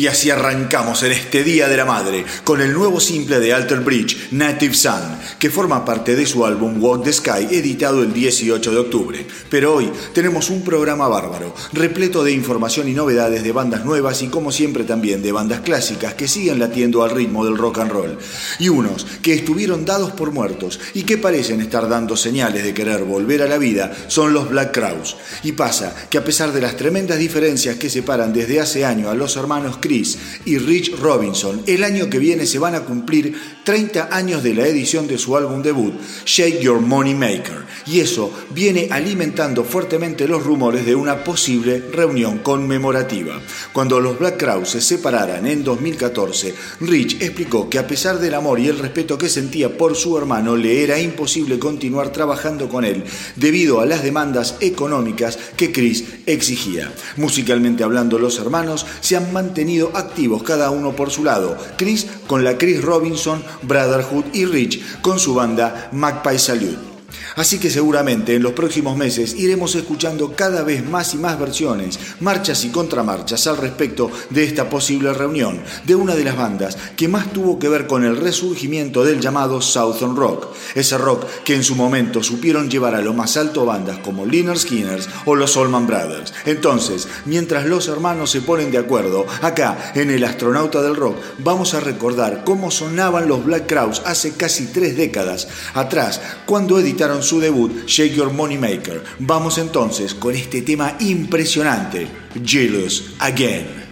Y así arrancamos en este Día de la Madre con el nuevo simple de Alter Bridge, Native Sun, que forma parte de su álbum Walk the Sky, editado el 18 de octubre. Pero hoy tenemos un programa bárbaro, repleto de información y novedades de bandas nuevas y como siempre también de bandas clásicas que siguen latiendo al ritmo del rock and roll. Y unos que estuvieron dados por muertos y que parecen estar dando señales de querer volver a la vida son los Black Crowes. Y pasa que a pesar de las tremendas diferencias que separan desde hace años a los hermanos Y Rich Robinson. El año que viene se van a cumplir 30 años de la edición de su álbum debut, Shake Your Money Maker, y eso viene alimentando fuertemente los rumores de una posible reunión conmemorativa. Cuando los Black Crowes se separaran en 2014, Rich explicó que a pesar del amor y el respeto que sentía por su hermano, le era imposible continuar trabajando con él debido a las demandas económicas que Chris exigía. Musicalmente hablando, los hermanos se han mantenido activos cada uno por su lado. Chris con la Chris Robinson Brotherhood y Rich con su banda Magpie Salute. Así que seguramente en los próximos meses iremos escuchando cada vez más y más versiones, marchas y contramarchas al respecto de esta posible reunión de una de las bandas que más tuvo que ver con el resurgimiento del llamado Southern Rock, ese rock que en su momento supieron llevar a lo más alto bandas como Liner Skinners o los Allman Brothers. Entonces, mientras los hermanos se ponen de acuerdo, acá en El Astronauta del Rock vamos a recordar cómo sonaban los Black Crowes hace casi tres décadas atrás, cuando editaron su debut Shake Your Money Maker. Vamos entonces con este tema impresionante, Jealous Again.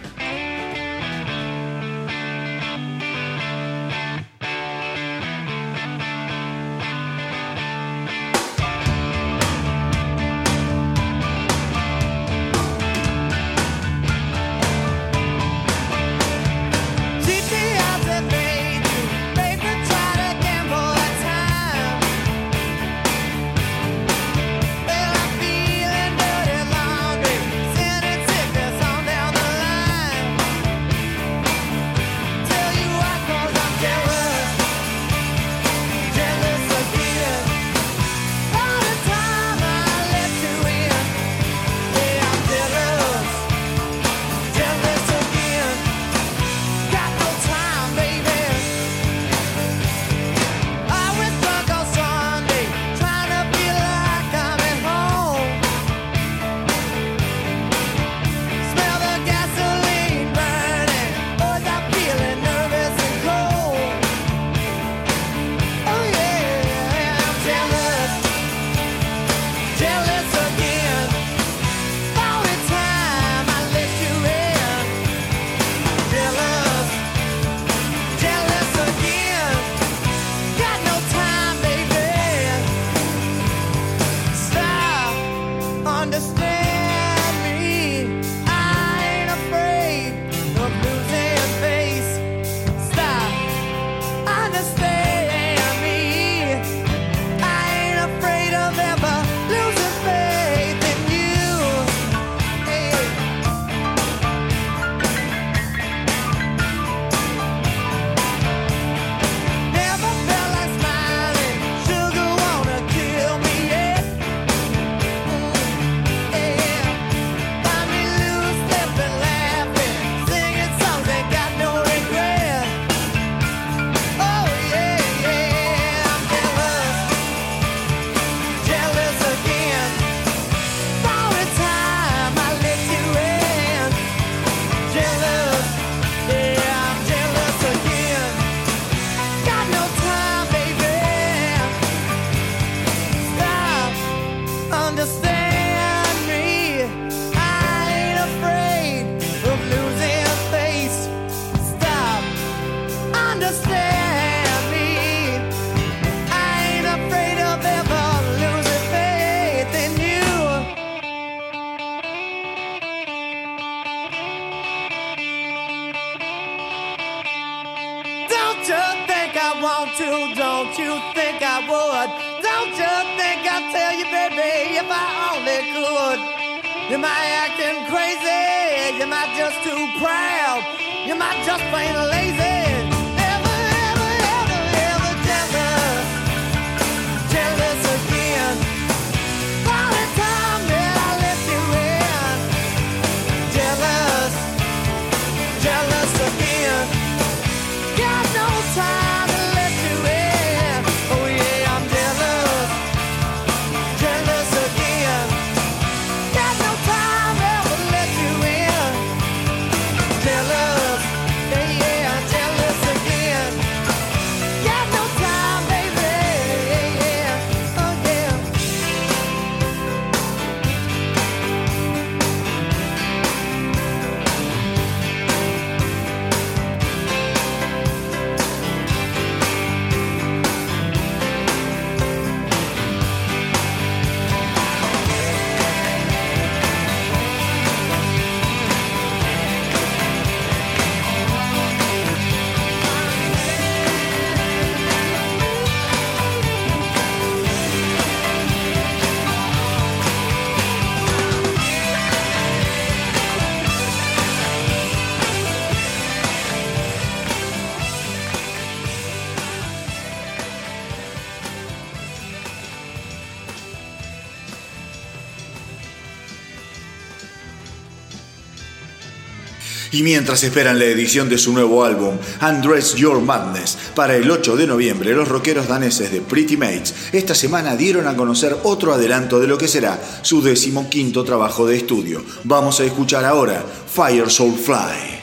Y mientras esperan la edición de su nuevo álbum, Undress Your Madness, para el 8 de noviembre, los rockeros daneses de Pretty Mates esta semana dieron a conocer otro adelanto de lo que será su decimoquinto trabajo de estudio. Vamos a escuchar ahora Fire Soul Fly.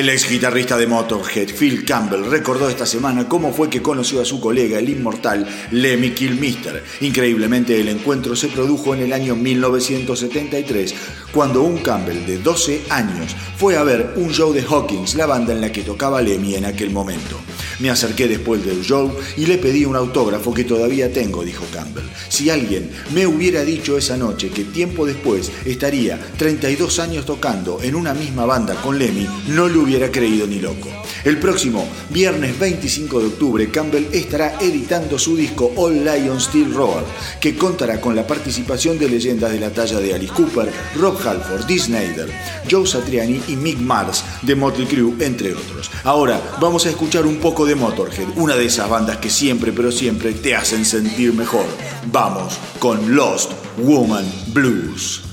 El ex guitarrista de Motorhead, Phil Campbell, recordó esta semana cómo fue que conoció a su colega, el inmortal Lemmy Kilmister. Increíblemente, el encuentro se produjo en el año 1973, cuando un Campbell de 12 años fue a ver un show de Hawkins, la banda en la que tocaba Lemmy en aquel momento. Me acerqué después del show y le pedí un autógrafo que todavía tengo, dijo Campbell. Si alguien me hubiera dicho esa noche que tiempo después estaría 32 años tocando en una misma banda con Lemmy, no lo hubiera creído ni loco. El próximo viernes 25 de octubre, Campbell estará editando su disco All Lion Steel Roar, que contará con la participación de leyendas de la talla de Alice Cooper, Rob Halford, Dee Joe Satriani y Mick Mars de Motley Crue, entre otros. Ahora vamos a escuchar un poco de Motorhead, una de esas bandas que siempre, pero siempre te hacen sentir mejor. Vamos con Lost Woman Blues.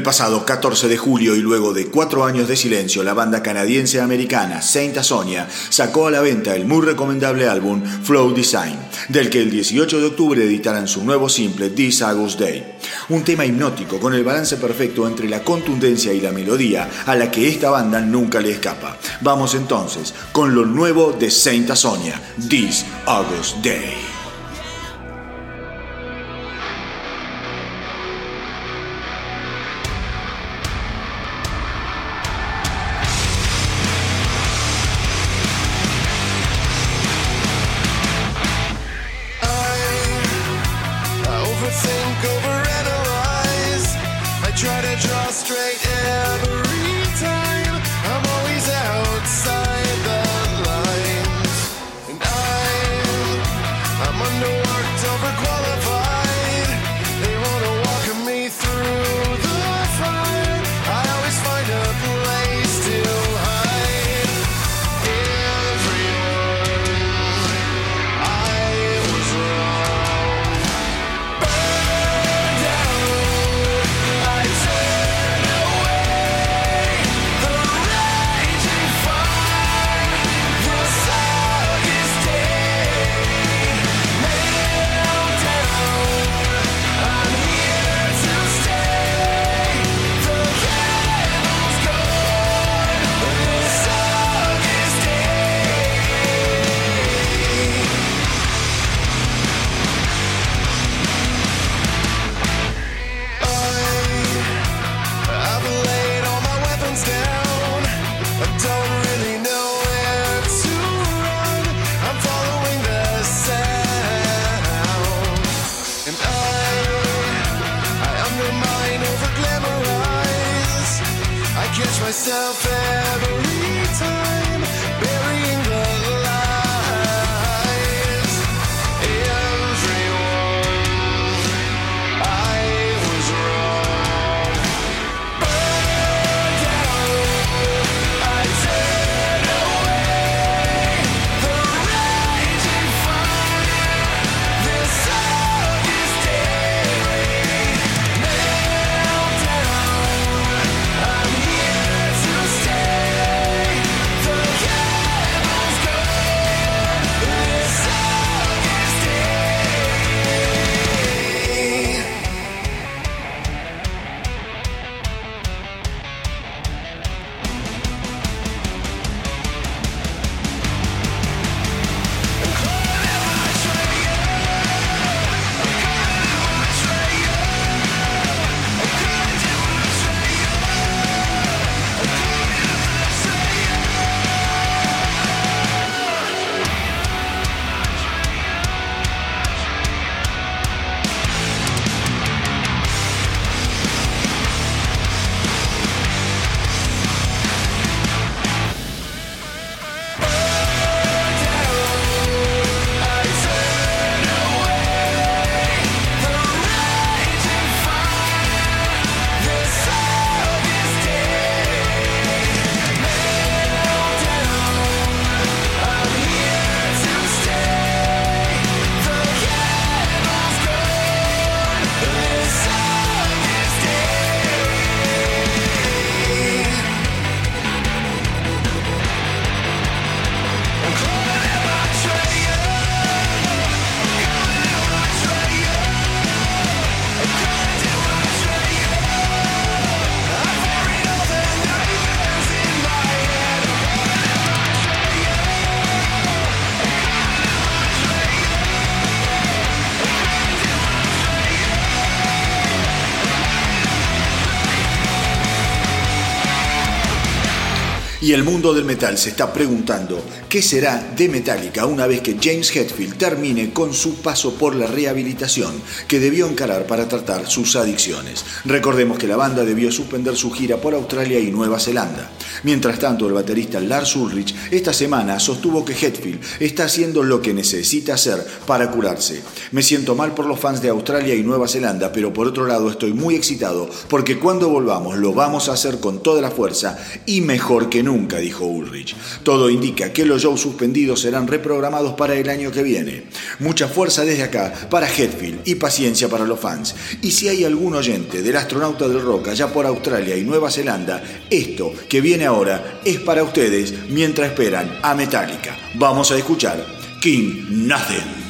El pasado 14 de julio y luego de cuatro años de silencio, la banda canadiense-americana Saint Sonia sacó a la venta el muy recomendable álbum Flow Design, del que el 18 de octubre editarán su nuevo simple This August Day. Un tema hipnótico con el balance perfecto entre la contundencia y la melodía a la que esta banda nunca le escapa. Vamos entonces con lo nuevo de Saint Sonia, This August Day. Y el mundo del metal se está preguntando qué será de Metallica una vez que James Hetfield termine con su paso por la rehabilitación que debió encarar para tratar sus adicciones. Recordemos que la banda debió suspender su gira por Australia y Nueva Zelanda. Mientras tanto, el baterista Lars Ulrich esta semana sostuvo que Hetfield está haciendo lo que necesita hacer para curarse. Me siento mal por los fans de Australia y Nueva Zelanda, pero por otro lado estoy muy excitado porque cuando volvamos lo vamos a hacer con toda la fuerza y mejor que nunca dijo Ulrich. Todo indica que los shows suspendidos serán reprogramados para el año que viene. Mucha fuerza desde acá para Hetfield y paciencia para los fans. Y si hay algún oyente del astronauta del rock allá por Australia y Nueva Zelanda, esto que viene ahora es para ustedes mientras a Metallica. Vamos a escuchar King Nothing.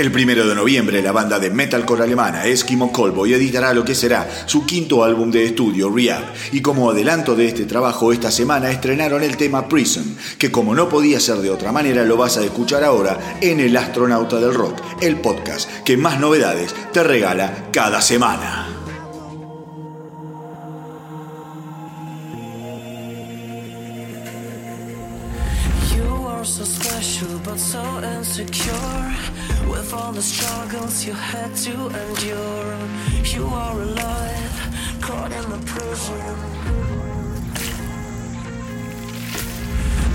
El primero de noviembre, la banda de metalcore alemana Eskimo Callboy editará lo que será su quinto álbum de estudio, Rehab. Y como adelanto de este trabajo, esta semana estrenaron el tema Prison, que como no podía ser de otra manera, lo vas a escuchar ahora en El Astronauta del Rock, el podcast que más novedades te regala cada semana. With all the struggles you had to endure, you are alive, caught in the prison.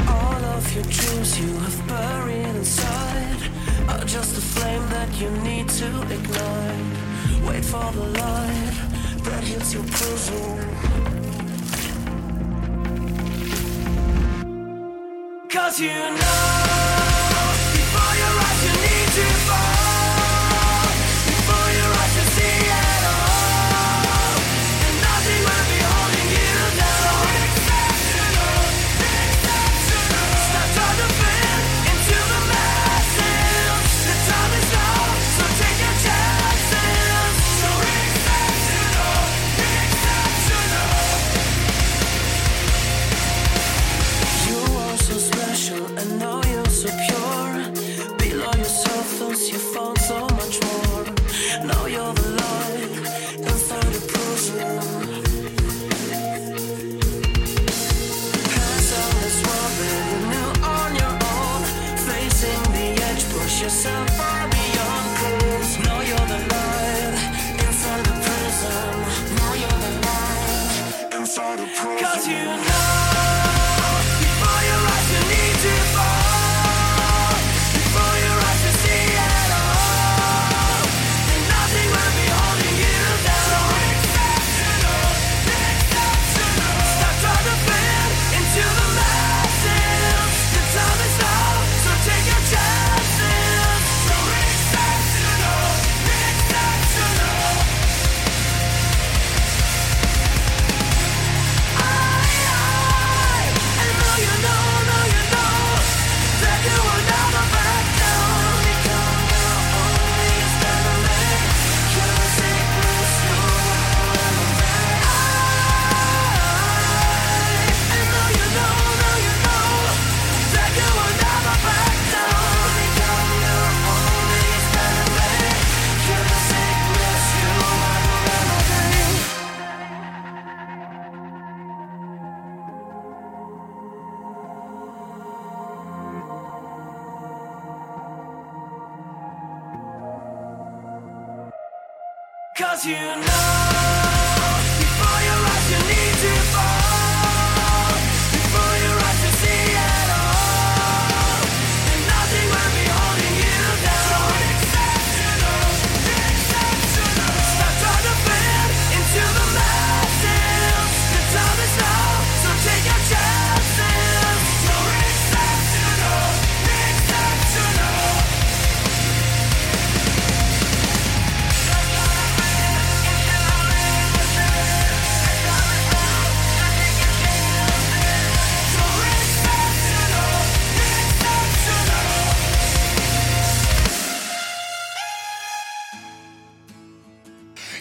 All of your dreams you have buried inside are just a flame that you need to ignite. Wait for the light that hits your prison. Cause you know Bye. You know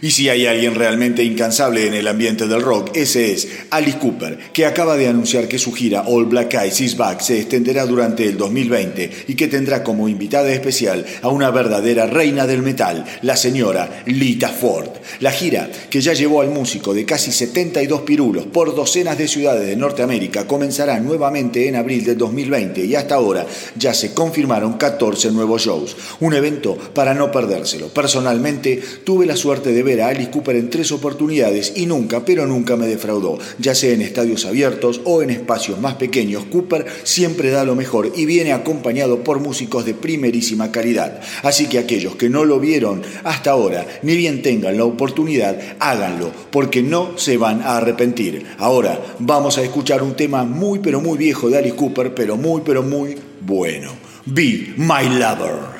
Y si hay alguien realmente incansable en el ambiente del rock, ese es Alice Cooper, que acaba de anunciar que su gira All Black Eyes Is Back se extenderá durante el 2020 y que tendrá como invitada especial a una verdadera reina del metal, la señora Lita Ford. La gira, que ya llevó al músico de casi 72 pirulos por docenas de ciudades de Norteamérica, comenzará nuevamente en abril del 2020 y hasta ahora ya se confirmaron 14 nuevos shows. Un evento para no perdérselo. Personalmente tuve la suerte de ver a Alice Cooper en tres oportunidades y nunca, pero nunca me defraudó. Ya sea en estadios abiertos o en espacios más pequeños, Cooper siempre da lo mejor y viene acompañado por músicos de primerísima calidad. Así que aquellos que no lo vieron hasta ahora, ni bien tengan la oportunidad, háganlo, porque no se van a arrepentir. Ahora vamos a escuchar un tema muy pero muy viejo de Alice Cooper, pero muy pero muy bueno. Be My Lover.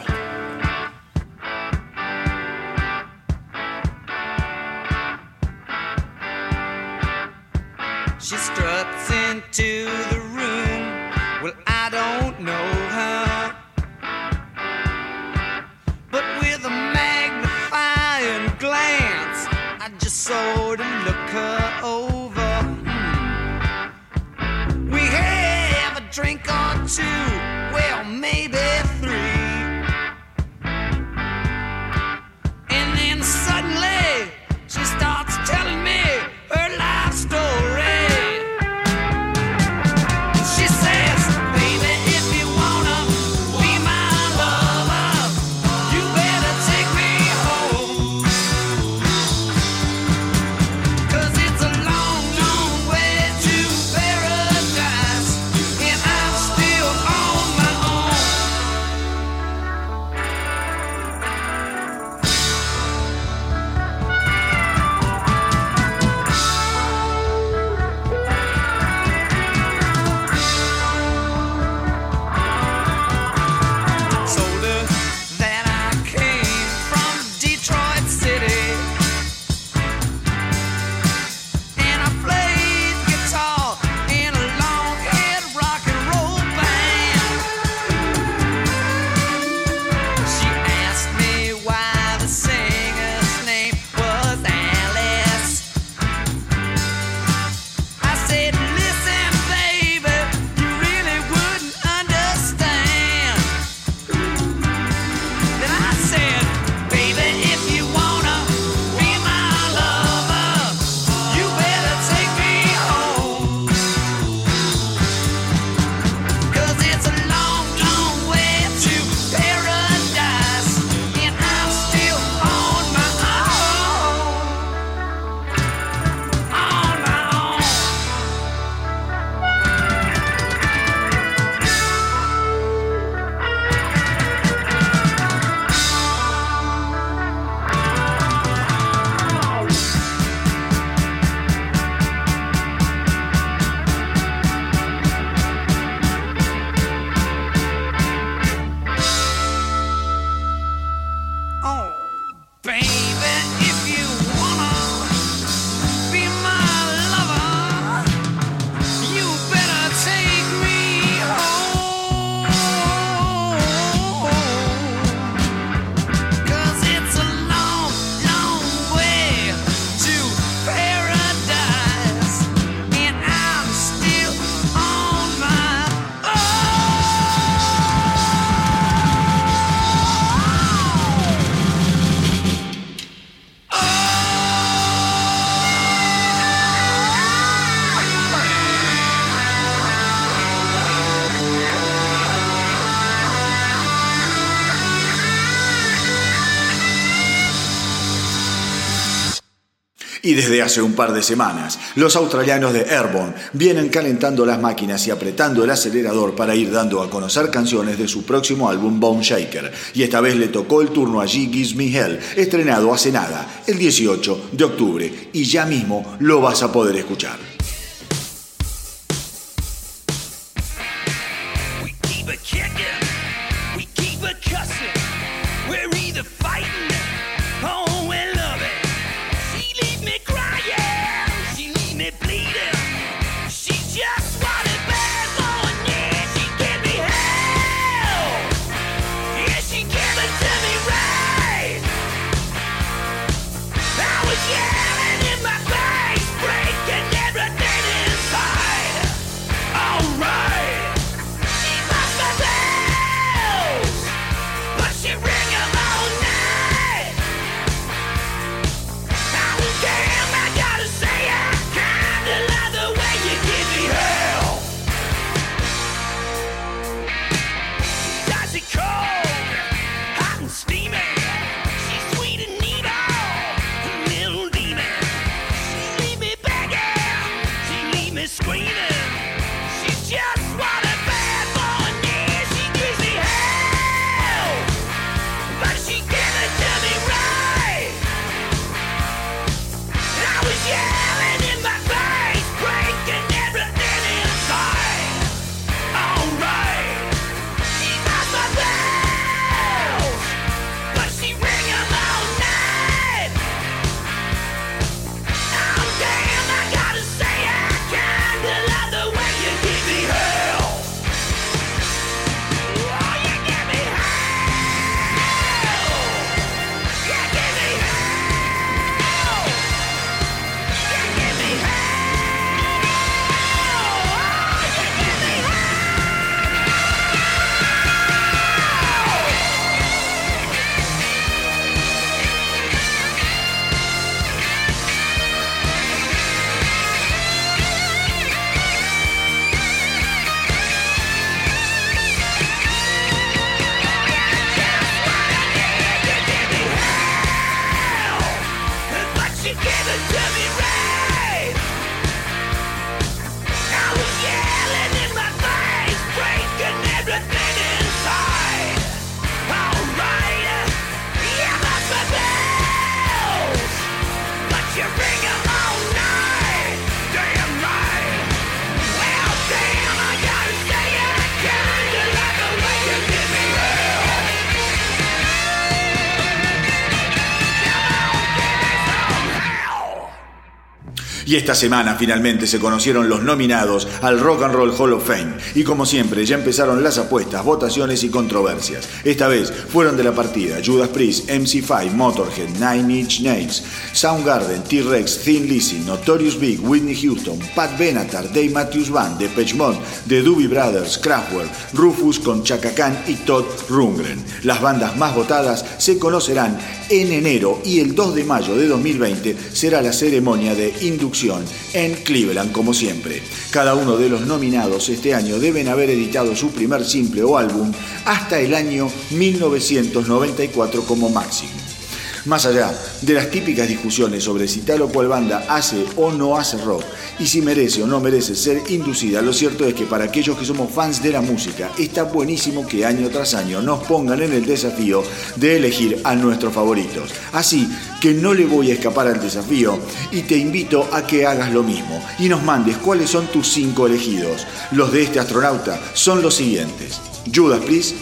drink or two. Well, maybe. Y desde hace un par de semanas, los australianos de Airborne vienen calentando las máquinas y apretando el acelerador para ir dando a conocer canciones de su próximo álbum Bone Shaker. Y esta vez le tocó el turno a G Gives Me Hell, estrenado hace nada, el 18 de octubre. Y ya mismo lo vas a poder escuchar. Y esta semana finalmente se conocieron los nominados al Rock and Roll Hall of Fame. Y como siempre, ya empezaron las apuestas, votaciones y controversias. Esta vez fueron de la partida Judas Priest, MC5, Motorhead, Nine Inch Nails, Soundgarden, T-Rex, Thin Lizzy, Notorious Big, Whitney Houston, Pat Benatar, Dave Matthews Band, Depeche Mode, The Doobie Brothers, Kraftwerk, Rufus con Chaka Khan y Todd Rundgren. Las bandas más votadas se conocerán en enero y el 2 de mayo de 2020 será la ceremonia de inducción en Cleveland como siempre. Cada uno de los nominados este año deben haber editado su primer simple o álbum hasta el año 1994 como máximo. Más allá de las típicas discusiones sobre si tal o cual banda hace o no hace rock y si merece o no merece ser inducida, lo cierto es que para aquellos que somos fans de la música está buenísimo que año tras año nos pongan en el desafío de elegir a nuestros favoritos. Así que no le voy a escapar al desafío y te invito a que hagas lo mismo y nos mandes cuáles son tus cinco elegidos. Los de este astronauta son los siguientes. Judas Priest,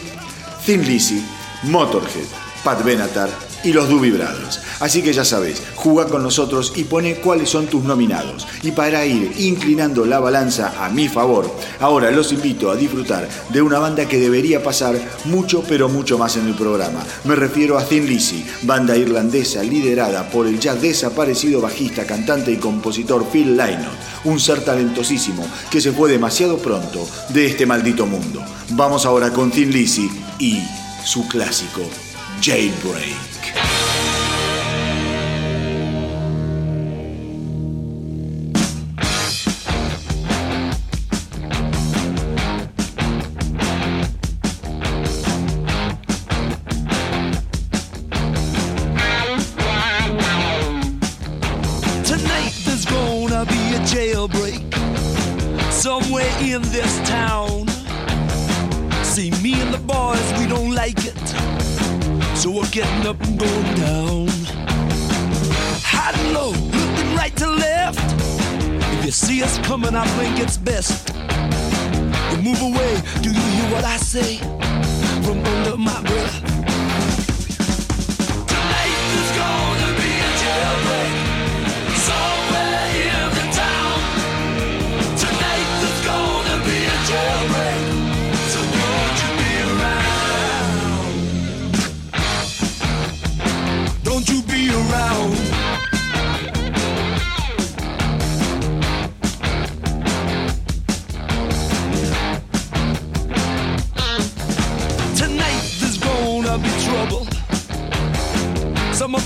Thin Lizzy, Motorhead, Pat Benatar, y los Brothers. Así que ya sabes, juega con nosotros y pone cuáles son tus nominados. Y para ir inclinando la balanza a mi favor, ahora los invito a disfrutar de una banda que debería pasar mucho pero mucho más en el programa. Me refiero a Thin Lizzy, banda irlandesa liderada por el ya desaparecido bajista, cantante y compositor Phil Lynott, un ser talentosísimo que se fue demasiado pronto de este maldito mundo. Vamos ahora con Thin Lizzy y su clásico Jailbreak. Move away, do you hear what I say? From under my breath.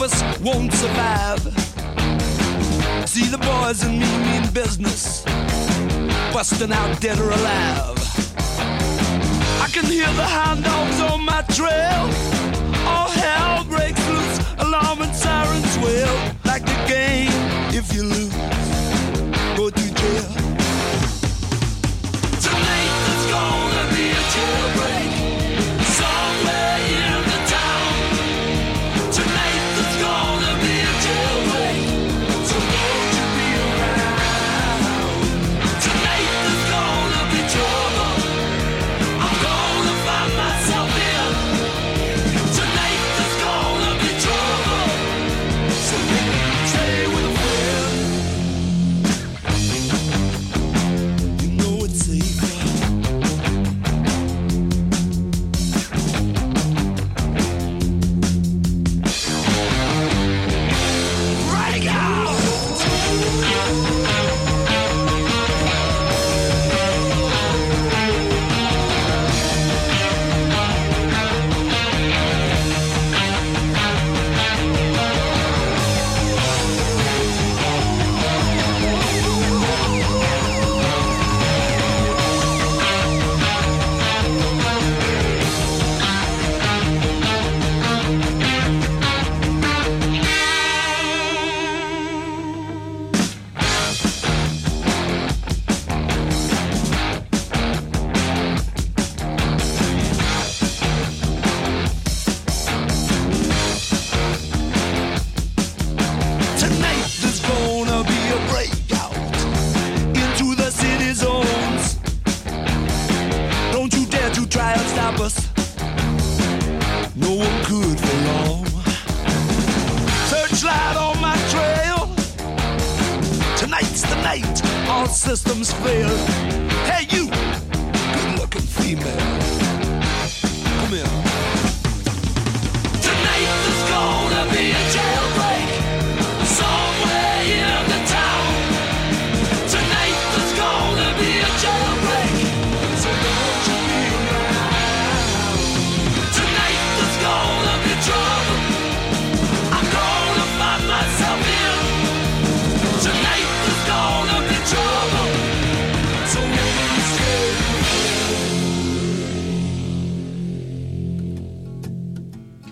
Us won't survive. See the boys and me mean business, busting out dead or alive. I can hear the hound dogs on my trail. All hell breaks loose, alarm and sirens wail. Like the game, if you lose, go to jail. Tonight there's gonna be a jailbreak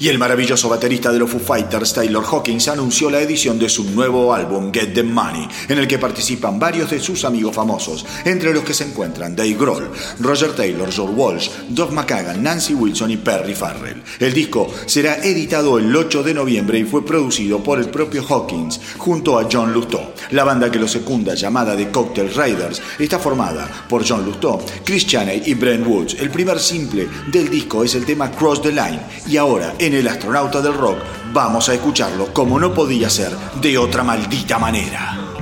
Y el maravilloso baterista de los Foo Fighters, Taylor Hawkins, anunció la edición de su nuevo álbum Get the Money, en el que participan varios de sus amigos famosos, entre los que se encuentran Dave Grohl, Roger Taylor, George Walsh, Doug McCagan, Nancy Wilson y Perry Farrell. El disco será editado el 8 de noviembre y fue producido por el propio Hawkins junto a John Lutó. La banda que lo secunda, llamada The Cocktail Riders, está formada por John Lutó, Chris Chaney y Brent Woods. El primer simple del disco es el tema Cross the Line y ahora en el Astronauta del Rock. Vamos a escucharlo como no podía ser de otra maldita manera.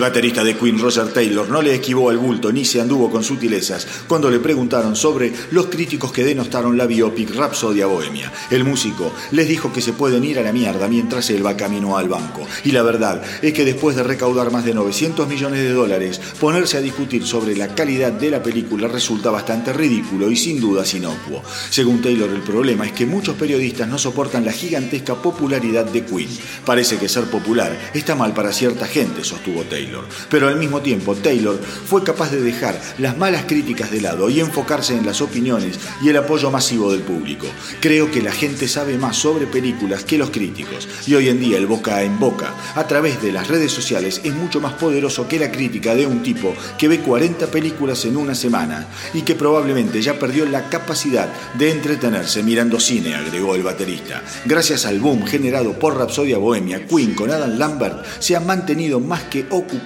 El baterista de Queen, Roger Taylor, no le esquivó al bulto ni se anduvo con sutilezas cuando le preguntaron sobre los críticos que denostaron la biopic Rhapsodia Bohemia. El músico les dijo que se pueden ir a la mierda mientras él va camino al banco. Y la verdad es que después de recaudar más de 900 millones de dólares, ponerse a discutir sobre la calidad de la película resulta bastante ridículo y sin duda inocuo. Según Taylor, el problema es que muchos periodistas no soportan la gigantesca popularidad de Queen. Parece que ser popular está mal para cierta gente, sostuvo Taylor. Pero al mismo tiempo, Taylor fue capaz de dejar las malas críticas de lado y enfocarse en las opiniones y el apoyo masivo del público. Creo que la gente sabe más sobre películas que los críticos y hoy en día el boca en boca a través de las redes sociales es mucho más poderoso que la crítica de un tipo que ve 40 películas en una semana y que probablemente ya perdió la capacidad de entretenerse mirando cine, agregó el baterista. Gracias al boom generado por Rapsodia Bohemia, Queen con Adam Lambert se ha mantenido más que ocupado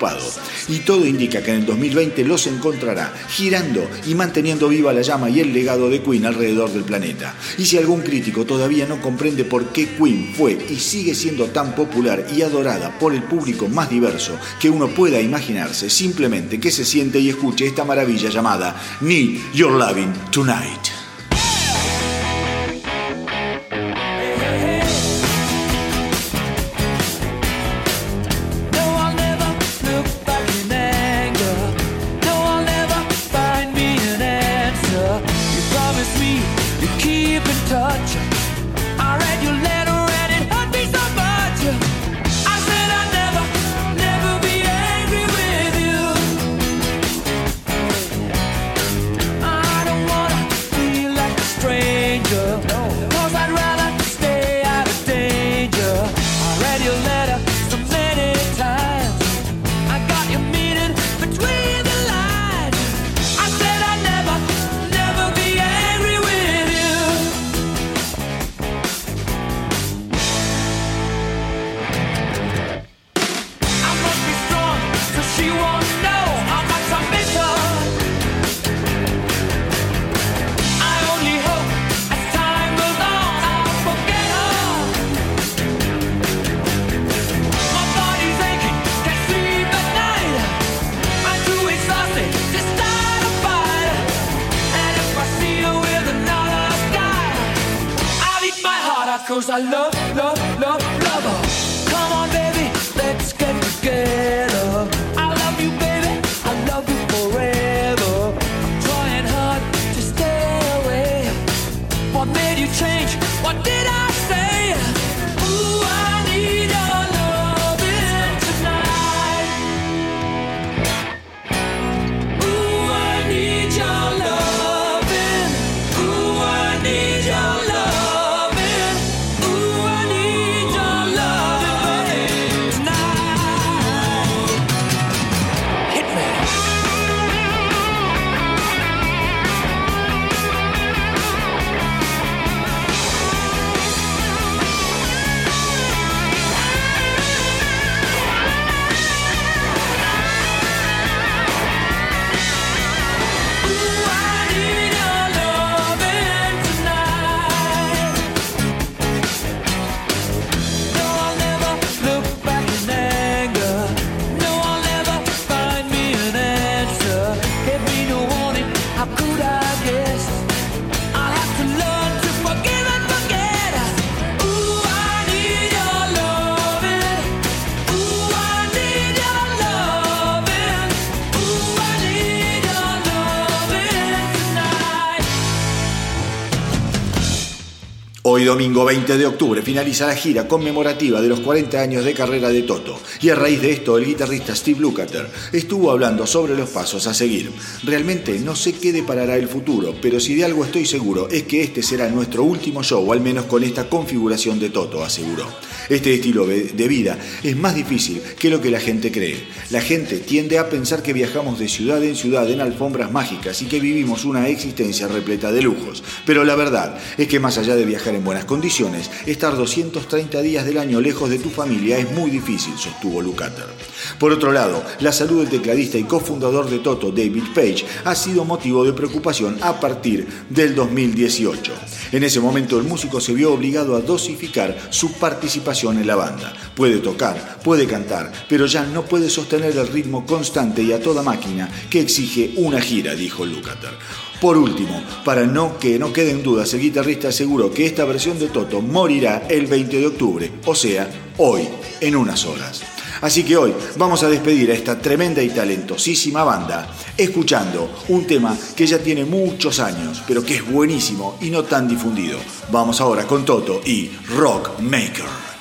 y todo indica que en el 2020 los encontrará girando y manteniendo viva la llama y el legado de Queen alrededor del planeta. Y si algún crítico todavía no comprende por qué Queen fue y sigue siendo tan popular y adorada por el público más diverso que uno pueda imaginarse, simplemente que se siente y escuche esta maravilla llamada Need Your Loving Tonight. Domingo 20 de octubre finaliza la gira conmemorativa de los 40 años de carrera de Toto y a raíz de esto el guitarrista Steve Lukather estuvo hablando sobre los pasos a seguir. Realmente no sé qué deparará el futuro, pero si de algo estoy seguro es que este será nuestro último show, al menos con esta configuración de Toto, aseguró. Este estilo de vida es más difícil que lo que la gente cree. La gente tiende a pensar que viajamos de ciudad en ciudad en alfombras mágicas y que vivimos una existencia repleta de lujos. Pero la verdad es que más allá de viajar en buenas condiciones, estar 230 días del año lejos de tu familia es muy difícil, sostuvo Lucater. Por otro lado, la salud del tecladista y cofundador de Toto, David Page, ha sido motivo de preocupación a partir del 2018. En ese momento el músico se vio obligado a dosificar su participación en la banda. Puede tocar, puede cantar, pero ya no puede sostener el ritmo constante y a toda máquina que exige una gira, dijo Lukather. Por último, para no que no queden dudas, el guitarrista aseguró que esta versión de Toto morirá el 20 de octubre, o sea, hoy, en unas horas. Así que hoy vamos a despedir a esta tremenda y talentosísima banda escuchando un tema que ya tiene muchos años, pero que es buenísimo y no tan difundido. Vamos ahora con Toto y Rock Maker.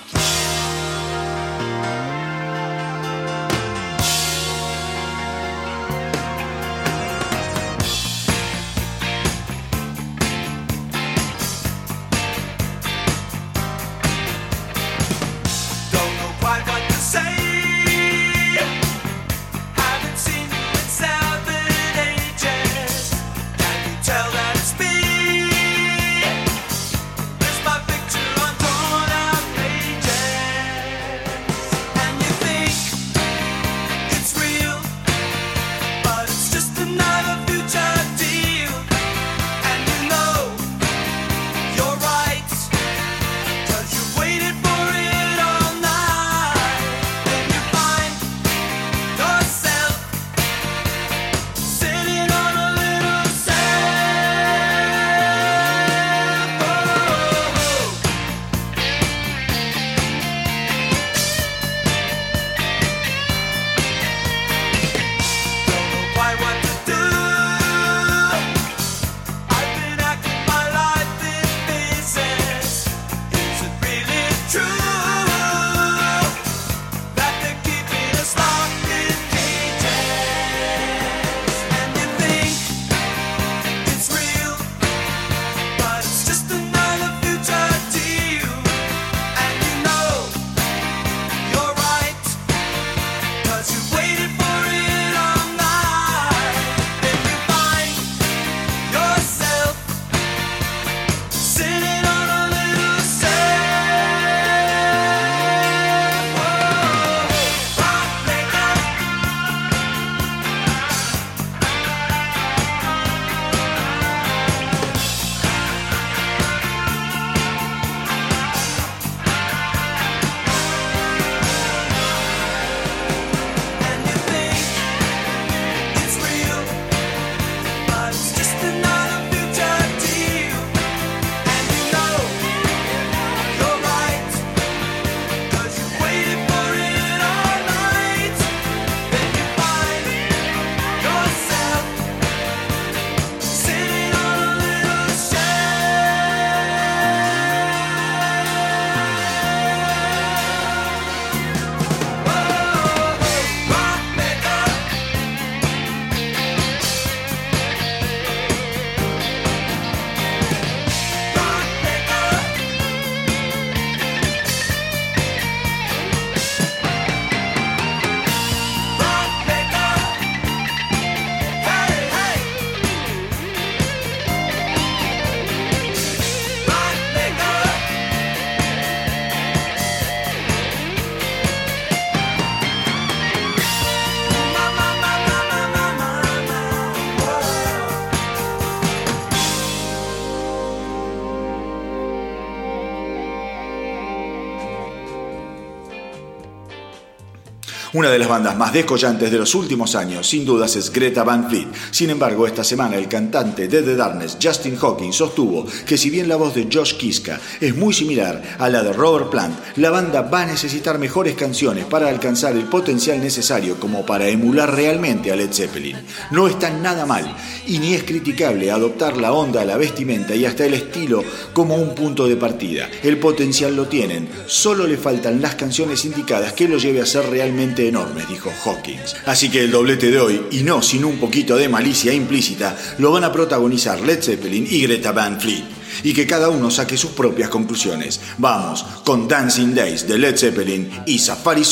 Una de las bandas más descollantes de los últimos años, sin dudas, es Greta Van Fleet. Sin embargo, esta semana el cantante de The Darkness, Justin Hawkins, sostuvo que si bien la voz de Josh Kiska es muy similar a la de Robert Plant, la banda va a necesitar mejores canciones para alcanzar el potencial necesario como para emular realmente a Led Zeppelin. No está nada mal y ni es criticable adoptar la onda, la vestimenta y hasta el estilo como un punto de partida. El potencial lo tienen, solo le faltan las canciones indicadas que lo lleve a ser realmente enormes, dijo Hawkins. Así que el doblete de hoy, y no sin un poquito de malicia implícita, lo van a protagonizar Led Zeppelin y Greta Van Fleet. Y que cada uno saque sus propias conclusiones. Vamos con Dancing Days de Led Zeppelin y Safari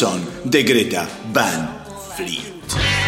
de Greta Van Fleet.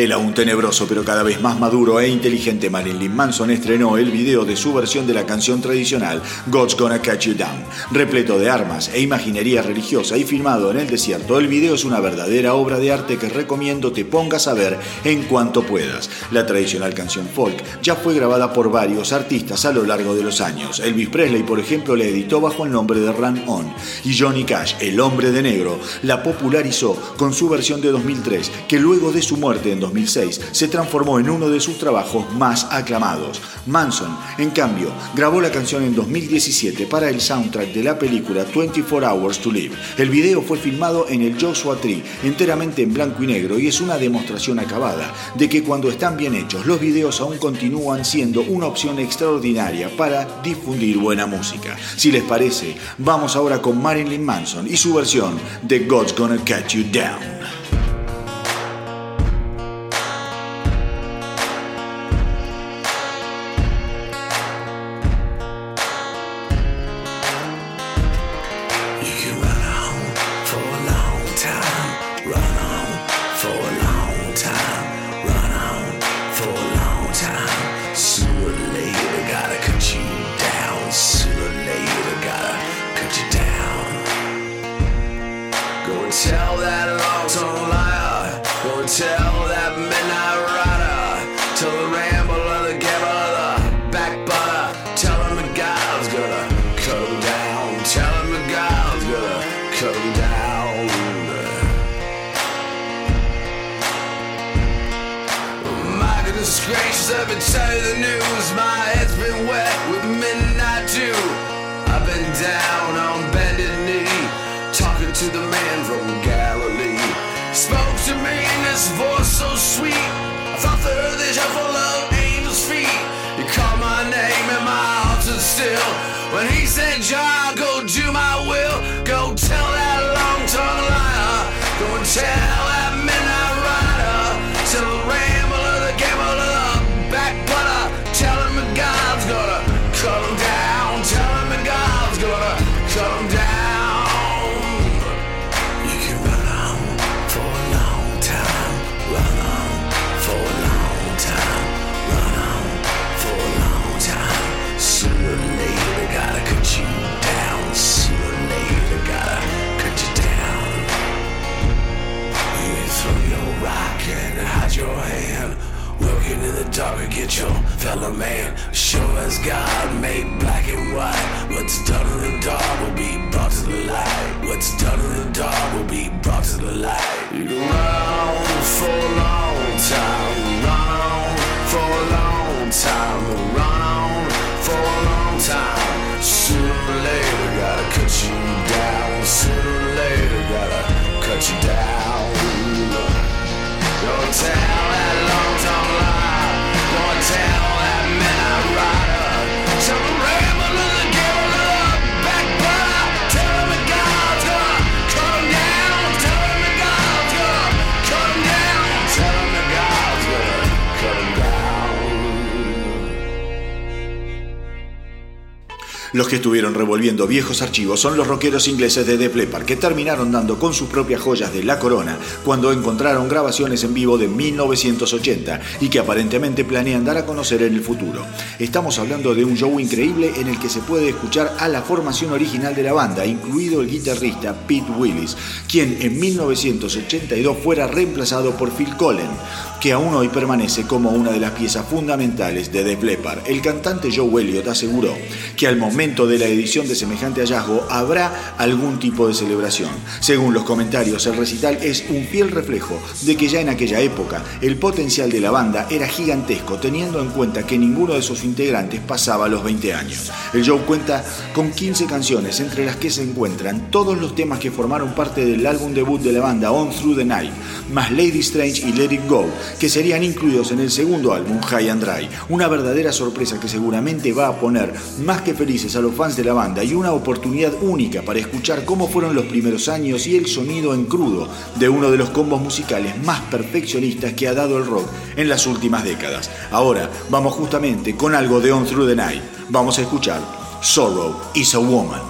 El aún tenebroso pero cada vez más maduro e inteligente Marilyn Manson estrenó el video de su versión de la canción tradicional God's Gonna Catch You Down. Repleto de armas e imaginería religiosa y filmado en el desierto, el video es una verdadera obra de arte que recomiendo te pongas a ver en cuanto puedas. La tradicional canción folk ya fue grabada por varios artistas a lo largo de los años. Elvis Presley, por ejemplo, la editó bajo el nombre de Run On y Johnny Cash, el hombre de negro, la popularizó con su versión de 2003, que luego de su muerte en 2006 se transformó en uno de sus trabajos más aclamados. Manson, en cambio, grabó la canción en 2017 para el soundtrack de la película 24 Hours to Live. El video fue filmado en el Joshua Tree, enteramente en blanco y negro, y es una demostración acabada de que cuando están bien hechos, los videos aún continúan siendo una opción extraordinaria para difundir buena música. Si les parece, vamos ahora con Marilyn Manson y su versión de God's Gonna Catch You Down. God made black and white. What's done in the dark will be brought to the light. What's done in the dark will be brought to the light. Los que estuvieron revolviendo viejos archivos son los rockeros ingleses de Def Leppard, que terminaron dando con sus propias joyas de la corona cuando encontraron grabaciones en vivo de 1980 y que aparentemente planean dar a conocer en el futuro. Estamos hablando de un show increíble en el que se puede escuchar a la formación original de la banda, incluido el guitarrista Pete Willis, quien en 1982 fuera reemplazado por Phil Collen que aún hoy permanece como una de las piezas fundamentales de Def Leppard. El cantante Joe Elliott aseguró que al momento de la edición de semejante hallazgo habrá algún tipo de celebración. Según los comentarios, el recital es un fiel reflejo de que ya en aquella época el potencial de la banda era gigantesco, teniendo en cuenta que ninguno de sus integrantes pasaba los 20 años. El show cuenta con 15 canciones, entre las que se encuentran todos los temas que formaron parte del álbum debut de la banda On Through the Night, más Lady Strange y Let It Go, que serían incluidos en el segundo álbum, High and Dry. Una verdadera sorpresa que seguramente va a poner más que felices a los fans de la banda y una oportunidad única para escuchar cómo fueron los primeros años y el sonido en crudo de uno de los combos musicales más perfeccionistas que ha dado el rock en las últimas décadas. Ahora vamos justamente con algo de On Through the Night. Vamos a escuchar Sorrow is a Woman.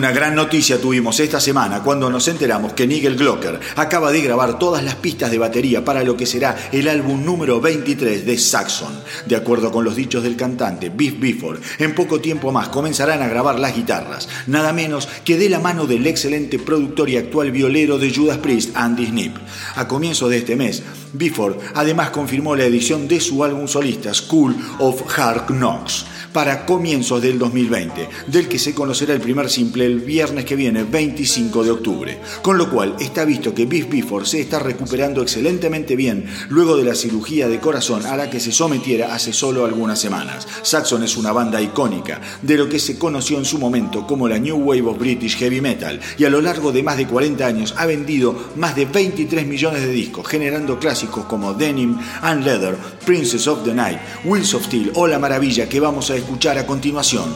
Una gran noticia tuvimos esta semana cuando nos enteramos que Nigel Glocker acaba de grabar todas las pistas de batería para lo que será el álbum número 23 de Saxon. De acuerdo con los dichos del cantante Biff Bifford, en poco tiempo más comenzarán a grabar las guitarras, nada menos que de la mano del excelente productor y actual violero de Judas Priest, Andy Snip. A comienzos de este mes, Bifford además confirmó la edición de su álbum solista School of Hard Knocks para comienzos del 2020, del que se conocerá el primer simple el viernes que viene, 25 de octubre. Con lo cual está visto que Biff Bifford se está recuperando excelentemente bien luego de la cirugía de corazón a la que se sometiera hace solo algunas semanas. Saxon es una banda icónica de lo que se conoció en su momento como la New Wave of British Heavy Metal y a lo largo de más de 40 años ha vendido más de 23 millones de discos, generando como Denim and Leather, Princess of the Night, Wheels of Steel o La Maravilla que vamos a escuchar a continuación.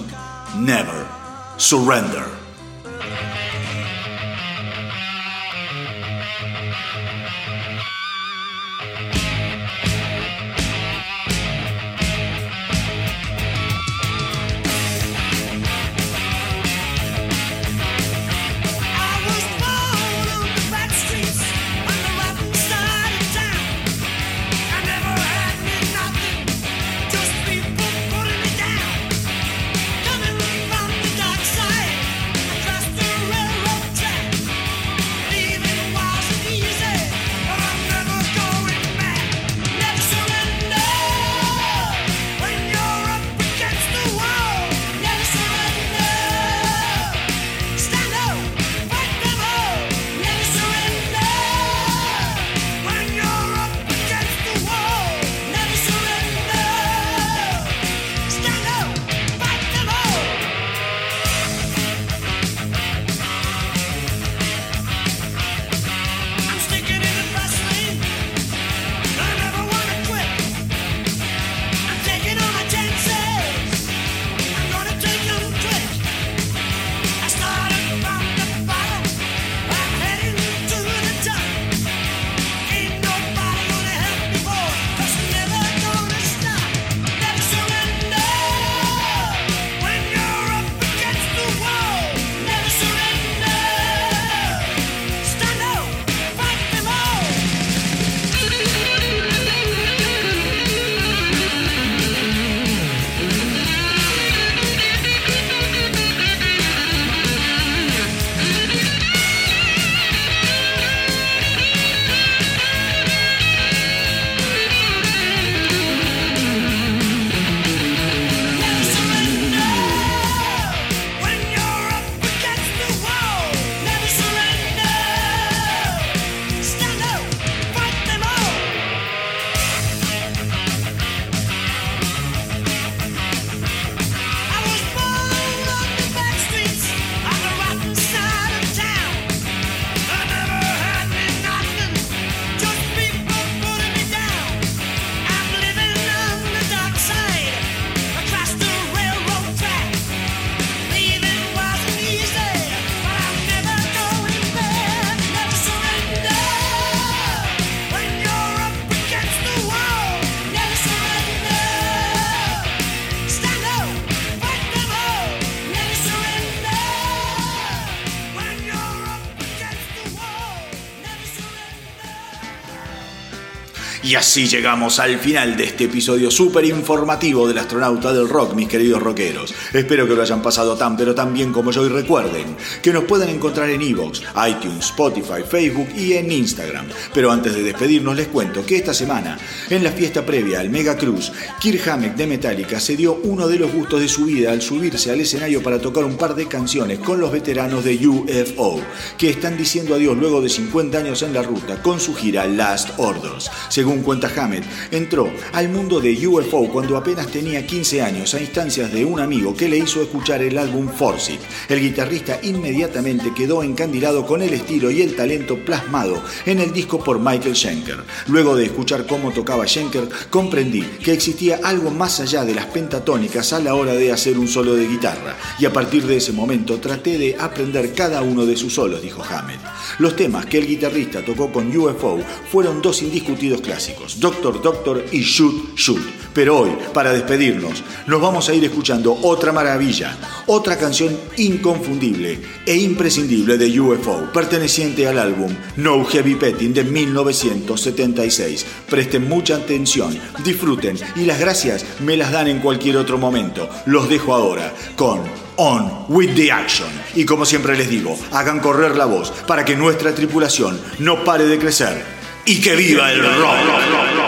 Never Surrender. Así llegamos al final de este episodio súper informativo del astronauta del rock, mis queridos rockeros. Espero que lo hayan pasado tan pero tan bien como yo y recuerden que nos pueden encontrar en Evox, iTunes, Spotify, Facebook y en Instagram. Pero antes de despedirnos les cuento que esta semana, en la fiesta previa al Mega Cruz, Kirk Hammett de Metallica se dio uno de los gustos de su vida al subirse al escenario para tocar un par de canciones con los veteranos de UFO, que están diciendo adiós luego de 50 años en la ruta con su gira Last Orders. Según cuenta Hammett, entró al mundo de UFO cuando apenas tenía 15 años a instancias de un amigo que le hizo escuchar el álbum It. El guitarrista inmediatamente quedó encandilado con el estilo y el talento plasmado en el disco por Michael Schenker. Luego de escuchar cómo tocaba Schenker, comprendí que existía algo más allá de las pentatónicas a la hora de hacer un solo de guitarra, y a partir de ese momento traté de aprender cada uno de sus solos, dijo Hammett. Los temas que el guitarrista tocó con UFO fueron dos indiscutidos clásicos Doctor Doctor y Shoot Shoot. Pero hoy, para despedirnos, nos vamos a ir escuchando otra maravilla, otra canción inconfundible e imprescindible de UFO, perteneciente al álbum No Heavy Petting de 1976. Presten mucha atención, disfruten y las gracias me las dan en cualquier otro momento. Los dejo ahora con On with the Action. Y como siempre les digo, hagan correr la voz para que nuestra tripulación no pare de crecer. Y que viva el rock.